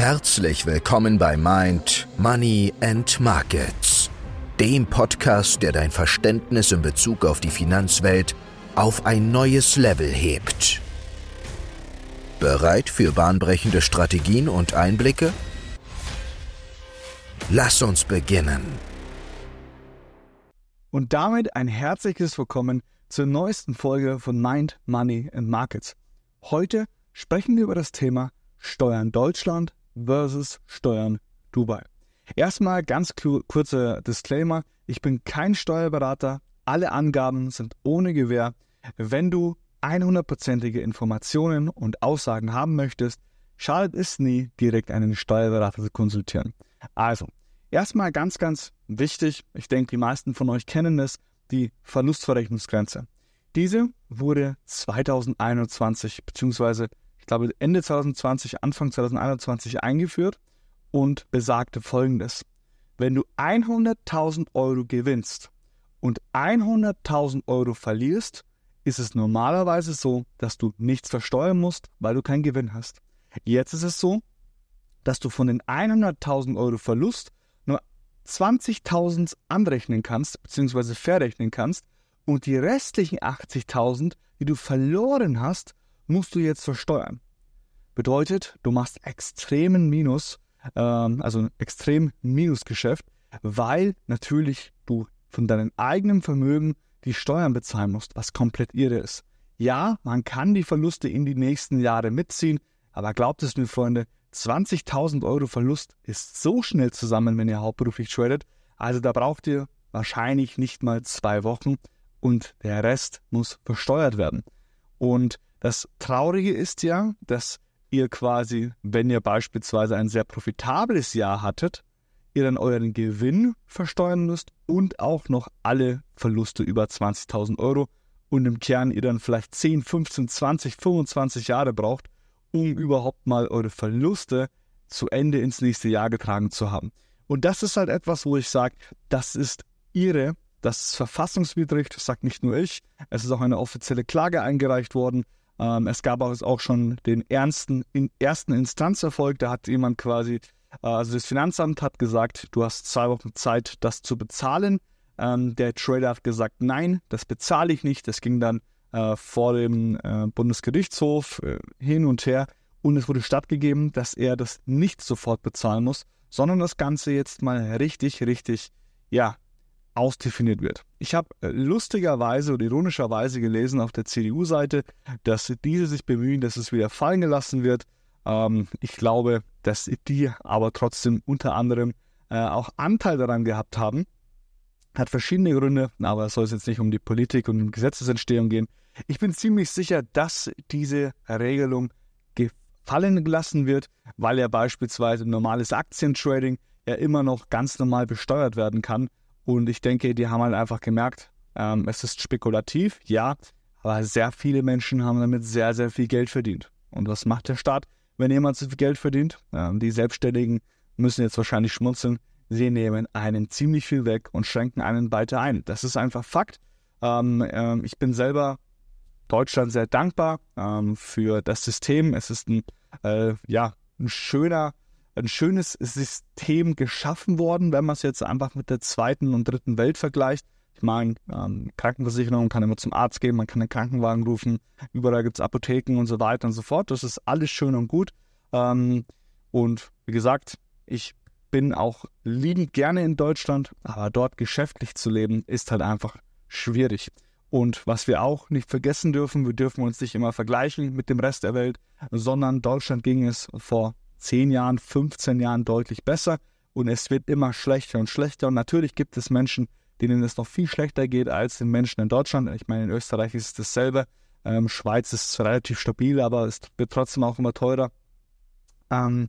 Herzlich willkommen bei Mind, Money and Markets, dem Podcast, der dein Verständnis in Bezug auf die Finanzwelt auf ein neues Level hebt. Bereit für bahnbrechende Strategien und Einblicke? Lass uns beginnen. Und damit ein herzliches Willkommen zur neuesten Folge von Mind, Money and Markets. Heute sprechen wir über das Thema Steuern Deutschland versus Steuern Dubai. Erstmal ganz kurzer Disclaimer. Ich bin kein Steuerberater. Alle Angaben sind ohne Gewähr. Wenn du 100%ige Informationen und Aussagen haben möchtest, schadet es nie, direkt einen Steuerberater zu konsultieren. Also, erstmal ganz, ganz wichtig, ich denke, die meisten von euch kennen es, die Verlustverrechnungsgrenze. Diese wurde 2021 bzw glaube Ende 2020, Anfang 2021 eingeführt und besagte folgendes. Wenn du 100.000 Euro gewinnst und 100.000 Euro verlierst, ist es normalerweise so, dass du nichts versteuern musst, weil du keinen Gewinn hast. Jetzt ist es so, dass du von den 100.000 Euro Verlust nur 20.000 anrechnen kannst, beziehungsweise verrechnen kannst und die restlichen 80.000, die du verloren hast, musst du jetzt versteuern. Bedeutet, du machst extremen Minus, ähm, also ein extrem Minusgeschäft, weil natürlich du von deinem eigenen Vermögen die Steuern bezahlen musst, was komplett irre ist. Ja, man kann die Verluste in die nächsten Jahre mitziehen, aber glaubt es mir, Freunde, 20.000 Euro Verlust ist so schnell zusammen, wenn ihr hauptberuflich tradet. Also da braucht ihr wahrscheinlich nicht mal zwei Wochen und der Rest muss versteuert werden. Und das Traurige ist ja, dass ihr quasi, wenn ihr beispielsweise ein sehr profitables Jahr hattet, ihr dann euren Gewinn versteuern müsst und auch noch alle Verluste über 20.000 Euro und im Kern ihr dann vielleicht 10, 15, 20, 25 Jahre braucht, um überhaupt mal eure Verluste zu Ende ins nächste Jahr getragen zu haben. Und das ist halt etwas, wo ich sage, das ist ihre, das ist verfassungswidrig, das sagt nicht nur ich, es ist auch eine offizielle Klage eingereicht worden ähm, es gab auch schon den ernsten, in ersten Instanzerfolg. Da hat jemand quasi, äh, also das Finanzamt hat gesagt, du hast zwei Wochen Zeit, das zu bezahlen. Ähm, der Trader hat gesagt, nein, das bezahle ich nicht. Das ging dann äh, vor dem äh, Bundesgerichtshof äh, hin und her und es wurde stattgegeben, dass er das nicht sofort bezahlen muss, sondern das Ganze jetzt mal richtig, richtig, ja, ausdefiniert wird. Ich habe äh, lustigerweise oder ironischerweise gelesen auf der CDU-Seite, dass diese sich bemühen, dass es wieder fallen gelassen wird. Ähm, ich glaube, dass die aber trotzdem unter anderem äh, auch Anteil daran gehabt haben. Hat verschiedene Gründe, aber es soll jetzt nicht um die Politik und um Gesetzesentstehung gehen. Ich bin ziemlich sicher, dass diese Regelung gefallen gelassen wird, weil ja beispielsweise normales Aktientrading ja immer noch ganz normal besteuert werden kann und ich denke, die haben halt einfach gemerkt, ähm, es ist spekulativ, ja, aber sehr viele Menschen haben damit sehr, sehr viel Geld verdient. Und was macht der Staat, wenn jemand so viel Geld verdient? Ähm, die Selbstständigen müssen jetzt wahrscheinlich schmunzeln. Sie nehmen einen ziemlich viel weg und schränken einen weiter ein. Das ist einfach Fakt. Ähm, ähm, ich bin selber Deutschland sehr dankbar ähm, für das System. Es ist ein, äh, ja, ein schöner ein schönes System geschaffen worden, wenn man es jetzt einfach mit der zweiten und dritten Welt vergleicht. Ich meine, ähm, Krankenversicherung kann immer zum Arzt gehen, man kann einen Krankenwagen rufen, überall gibt es Apotheken und so weiter und so fort. Das ist alles schön und gut. Ähm, und wie gesagt, ich bin auch liebend gerne in Deutschland, aber dort geschäftlich zu leben, ist halt einfach schwierig. Und was wir auch nicht vergessen dürfen, wir dürfen uns nicht immer vergleichen mit dem Rest der Welt, sondern Deutschland ging es vor 10 Jahren, 15 Jahren deutlich besser und es wird immer schlechter und schlechter. Und natürlich gibt es Menschen, denen es noch viel schlechter geht als den Menschen in Deutschland. Ich meine, in Österreich ist es dasselbe. Ähm, Schweiz ist relativ stabil, aber es wird trotzdem auch immer teurer. Ähm,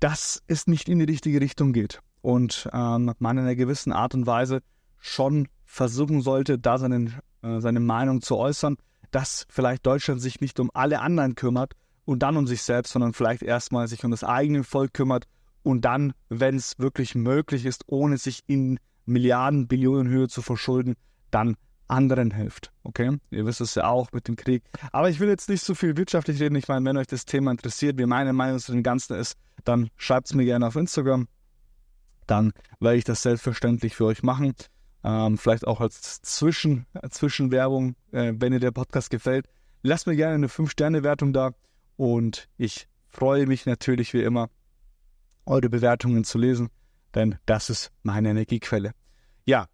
dass es nicht in die richtige Richtung geht und ähm, man in einer gewissen Art und Weise schon versuchen sollte, da seinen, äh, seine Meinung zu äußern, dass vielleicht Deutschland sich nicht um alle anderen kümmert, und dann um sich selbst, sondern vielleicht erstmal sich um das eigene Volk kümmert und dann, wenn es wirklich möglich ist, ohne sich in Milliarden, Billionen Höhe zu verschulden, dann anderen hilft. Okay? Ihr wisst es ja auch mit dem Krieg. Aber ich will jetzt nicht so viel wirtschaftlich reden. Ich meine, wenn euch das Thema interessiert, wie meine Meinung zu dem Ganzen ist, dann schreibt es mir gerne auf Instagram. Dann werde ich das selbstverständlich für euch machen. Ähm, vielleicht auch als Zwischen, Zwischenwerbung, äh, wenn ihr der Podcast gefällt. Lasst mir gerne eine 5-Sterne-Wertung da. Und ich freue mich natürlich wie immer, eure Bewertungen zu lesen, denn das ist meine Energiequelle. Ja,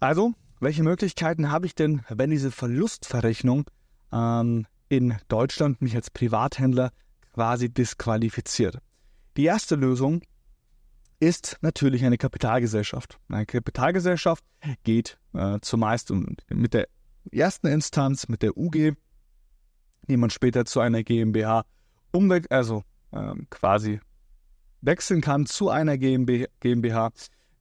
also welche Möglichkeiten habe ich denn, wenn diese Verlustverrechnung ähm, in Deutschland mich als Privathändler quasi disqualifiziert? Die erste Lösung ist natürlich eine Kapitalgesellschaft. Eine Kapitalgesellschaft geht äh, zumeist mit der ersten Instanz, mit der UG, die man später zu einer GmbH umweg, also ähm, quasi wechseln kann zu einer GmbH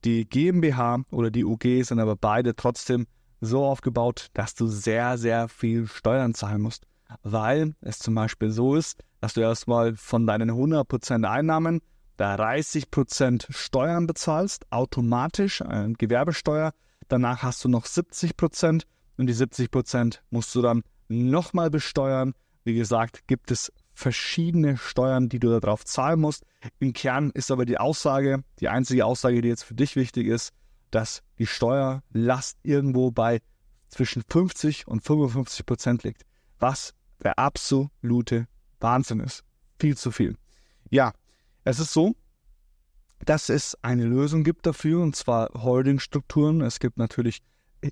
die GmbH oder die UG sind aber beide trotzdem so aufgebaut, dass du sehr, sehr viel Steuern zahlen musst. Weil es zum Beispiel so ist, dass du erstmal von deinen 100% Einnahmen da 30% Steuern bezahlst, automatisch, äh, Gewerbesteuer. Danach hast du noch 70% und die 70% musst du dann nochmal besteuern. Wie gesagt, gibt es verschiedene Steuern, die du darauf zahlen musst. Im Kern ist aber die Aussage, die einzige Aussage, die jetzt für dich wichtig ist, dass die Steuerlast irgendwo bei zwischen 50 und 55 Prozent liegt. Was der absolute Wahnsinn ist. Viel zu viel. Ja, es ist so, dass es eine Lösung gibt dafür, und zwar Holdingstrukturen. Es gibt natürlich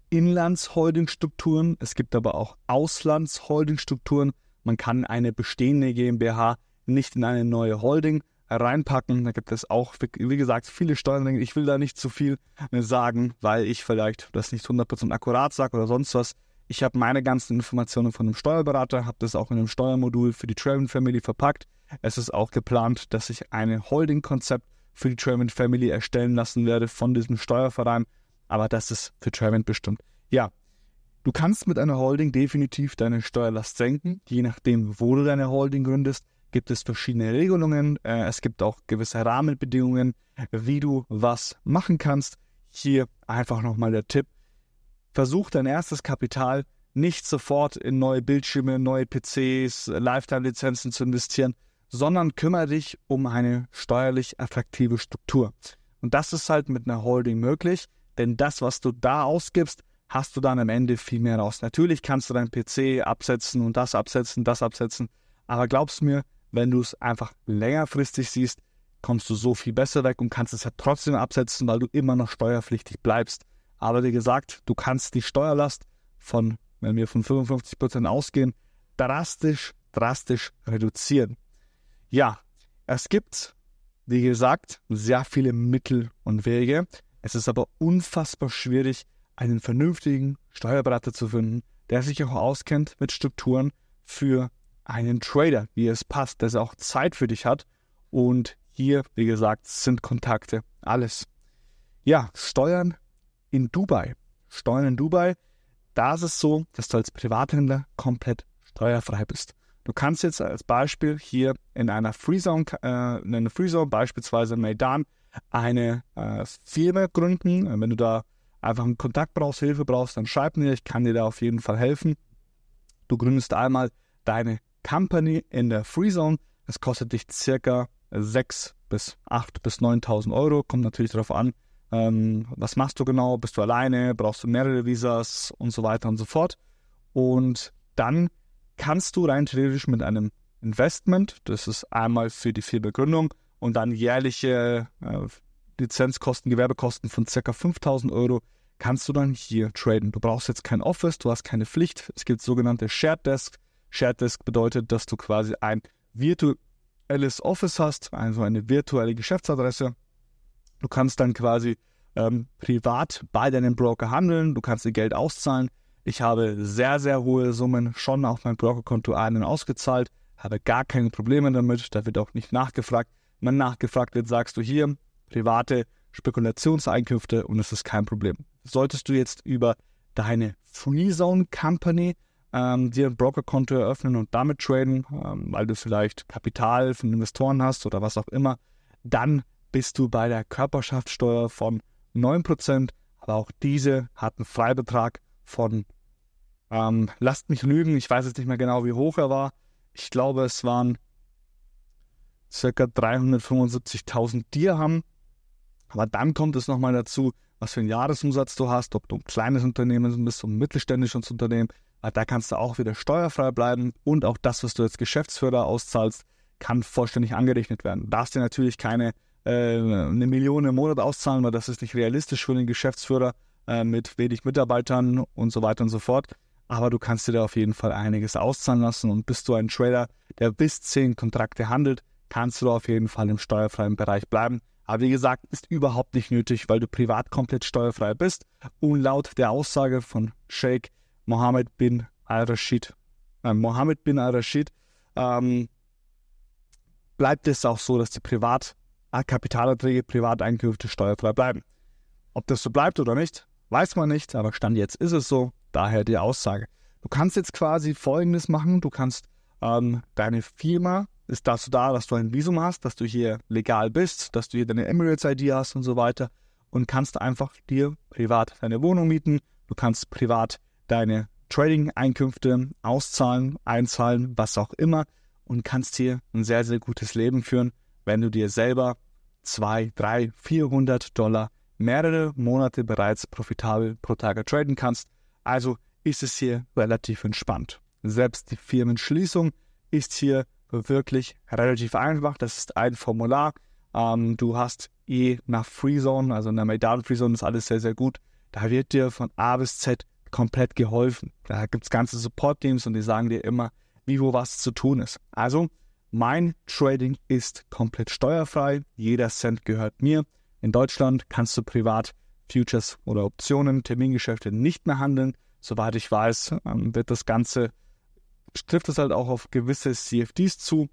Inlandsholdingstrukturen, es gibt aber auch Auslandsholdingstrukturen. Man kann eine bestehende GmbH nicht in eine neue Holding reinpacken. Da gibt es auch, wie gesagt, viele Steuern. Ich will da nicht zu viel sagen, weil ich vielleicht das nicht 100% akkurat sage oder sonst was. Ich habe meine ganzen Informationen von einem Steuerberater, habe das auch in einem Steuermodul für die Traven Family verpackt. Es ist auch geplant, dass ich ein Holding-Konzept für die Traven Family erstellen lassen werde von diesem Steuerverein. Aber das ist für Traven bestimmt. Ja, Du kannst mit einer Holding definitiv deine Steuerlast senken. Je nachdem, wo du deine Holding gründest, gibt es verschiedene Regelungen. Äh, es gibt auch gewisse Rahmenbedingungen, wie du was machen kannst. Hier einfach nochmal der Tipp. Versuch dein erstes Kapital nicht sofort in neue Bildschirme, neue PCs, Lifetime-Lizenzen zu investieren, sondern kümmere dich um eine steuerlich attraktive Struktur. Und das ist halt mit einer Holding möglich, denn das, was du da ausgibst, hast du dann am Ende viel mehr raus. Natürlich kannst du deinen PC absetzen und das absetzen, das absetzen, aber glaubst mir, wenn du es einfach längerfristig siehst, kommst du so viel besser weg und kannst es ja trotzdem absetzen, weil du immer noch steuerpflichtig bleibst. Aber wie gesagt, du kannst die Steuerlast von, wenn wir von 55% ausgehen, drastisch, drastisch reduzieren. Ja, es gibt, wie gesagt, sehr viele Mittel und Wege. Es ist aber unfassbar schwierig, einen vernünftigen Steuerberater zu finden, der sich auch auskennt mit Strukturen für einen Trader, wie es passt, dass er auch Zeit für dich hat. Und hier, wie gesagt, sind Kontakte alles. Ja, Steuern in Dubai. Steuern in Dubai, da ist es so, dass du als Privathändler komplett steuerfrei bist. Du kannst jetzt als Beispiel hier in einer Freezone, äh, in einer Freezone beispielsweise Maidan, eine äh, Firma gründen. Wenn du da einfach einen Kontakt brauchst, Hilfe brauchst, dann schreib mir, ich kann dir da auf jeden Fall helfen. Du gründest einmal deine Company in der Freezone. Es kostet dich circa 6 bis 8 bis 9.000 Euro. Kommt natürlich darauf an, ähm, was machst du genau? Bist du alleine? Brauchst du mehrere Visas und so weiter und so fort. Und dann kannst du rein theoretisch mit einem Investment, das ist einmal für die Firmengründung und dann jährliche äh, Lizenzkosten, Gewerbekosten von ca. 5000 Euro kannst du dann hier traden. Du brauchst jetzt kein Office, du hast keine Pflicht. Es gibt sogenannte Shared Desk. Shared Desk bedeutet, dass du quasi ein virtuelles Office hast, also eine virtuelle Geschäftsadresse. Du kannst dann quasi ähm, privat bei deinem Broker handeln, du kannst dir Geld auszahlen. Ich habe sehr, sehr hohe Summen schon auf mein Brokerkonto ein- und ausgezahlt, habe gar keine Probleme damit, da wird auch nicht nachgefragt. Wenn nachgefragt wird, sagst du hier, private Spekulationseinkünfte und es ist kein Problem. Solltest du jetzt über deine Freezone Company ähm, dir ein Brokerkonto eröffnen und damit traden, ähm, weil du vielleicht Kapital von Investoren hast oder was auch immer, dann bist du bei der Körperschaftssteuer von 9%, aber auch diese hat einen Freibetrag von, ähm, lasst mich lügen, ich weiß jetzt nicht mehr genau, wie hoch er war. Ich glaube, es waren circa 375.000 Dirham. Aber dann kommt es nochmal dazu, was für einen Jahresumsatz du hast, ob du ein kleines Unternehmen bist, ein mittelständisches Unternehmen. Da kannst du auch wieder steuerfrei bleiben und auch das, was du als Geschäftsführer auszahlst, kann vollständig angerechnet werden. Du darfst dir natürlich keine äh, eine Million im Monat auszahlen, weil das ist nicht realistisch für den Geschäftsführer äh, mit wenig Mitarbeitern und so weiter und so fort. Aber du kannst dir da auf jeden Fall einiges auszahlen lassen und bist du ein Trader, der bis zehn Kontrakte handelt, kannst du auf jeden Fall im steuerfreien Bereich bleiben. Aber wie gesagt, ist überhaupt nicht nötig, weil du privat komplett steuerfrei bist. Und laut der Aussage von Sheikh Mohammed bin al-Rashid, äh, Mohammed bin al-Rashid, ähm, bleibt es auch so, dass die Privat Kapitalerträge, Privateinkünfte steuerfrei bleiben. Ob das so bleibt oder nicht, weiß man nicht, aber Stand jetzt ist es so, daher die Aussage. Du kannst jetzt quasi Folgendes machen, du kannst ähm, deine Firma ist dazu da, dass du ein Visum hast, dass du hier legal bist, dass du hier deine Emirates-ID hast und so weiter und kannst einfach dir privat deine Wohnung mieten. Du kannst privat deine Trading-Einkünfte auszahlen, einzahlen, was auch immer und kannst hier ein sehr, sehr gutes Leben führen, wenn du dir selber 2, 3, 400 Dollar mehrere Monate bereits profitabel pro Tag traden kannst. Also ist es hier relativ entspannt. Selbst die Firmenschließung ist hier wirklich relativ einfach. Das ist ein Formular. Ähm, du hast eh nach Freezone, also in der Maidan Freezone ist alles sehr, sehr gut. Da wird dir von A bis Z komplett geholfen. Da gibt es ganze Support-Teams und die sagen dir immer, wie wo was zu tun ist. Also, mein Trading ist komplett steuerfrei. Jeder Cent gehört mir. In Deutschland kannst du privat Futures oder Optionen, Termingeschäfte nicht mehr handeln. Soweit ich weiß, ähm, wird das Ganze trifft es halt auch auf gewisse CFDs zu.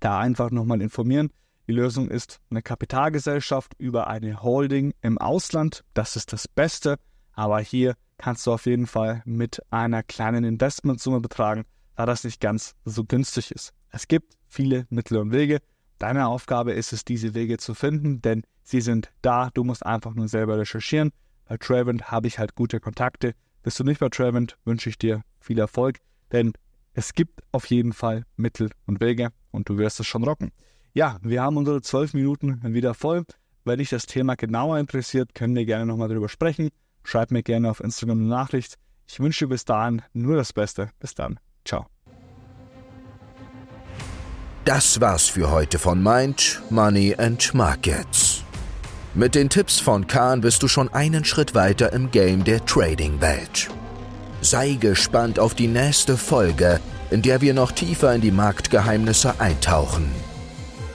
Da einfach nochmal informieren. Die Lösung ist eine Kapitalgesellschaft über eine Holding im Ausland. Das ist das Beste. Aber hier kannst du auf jeden Fall mit einer kleinen Investmentsumme betragen, da das nicht ganz so günstig ist. Es gibt viele Mittel und Wege. Deine Aufgabe ist es, diese Wege zu finden, denn sie sind da. Du musst einfach nur selber recherchieren. Bei Travent habe ich halt gute Kontakte. Bist du nicht bei Travent, wünsche ich dir viel Erfolg. Denn es gibt auf jeden Fall Mittel und Wege und du wirst es schon rocken. Ja, wir haben unsere zwölf Minuten wieder voll. Wenn dich das Thema genauer interessiert, können wir gerne nochmal darüber sprechen. Schreib mir gerne auf Instagram eine Nachricht. Ich wünsche dir bis dahin nur das Beste. Bis dann. Ciao. Das war's für heute von Mind, Money and Markets. Mit den Tipps von Kahn bist du schon einen Schritt weiter im Game der Trading-Welt. Sei gespannt auf die nächste Folge, in der wir noch tiefer in die Marktgeheimnisse eintauchen.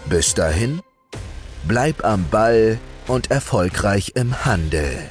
Bis dahin, bleib am Ball und erfolgreich im Handel.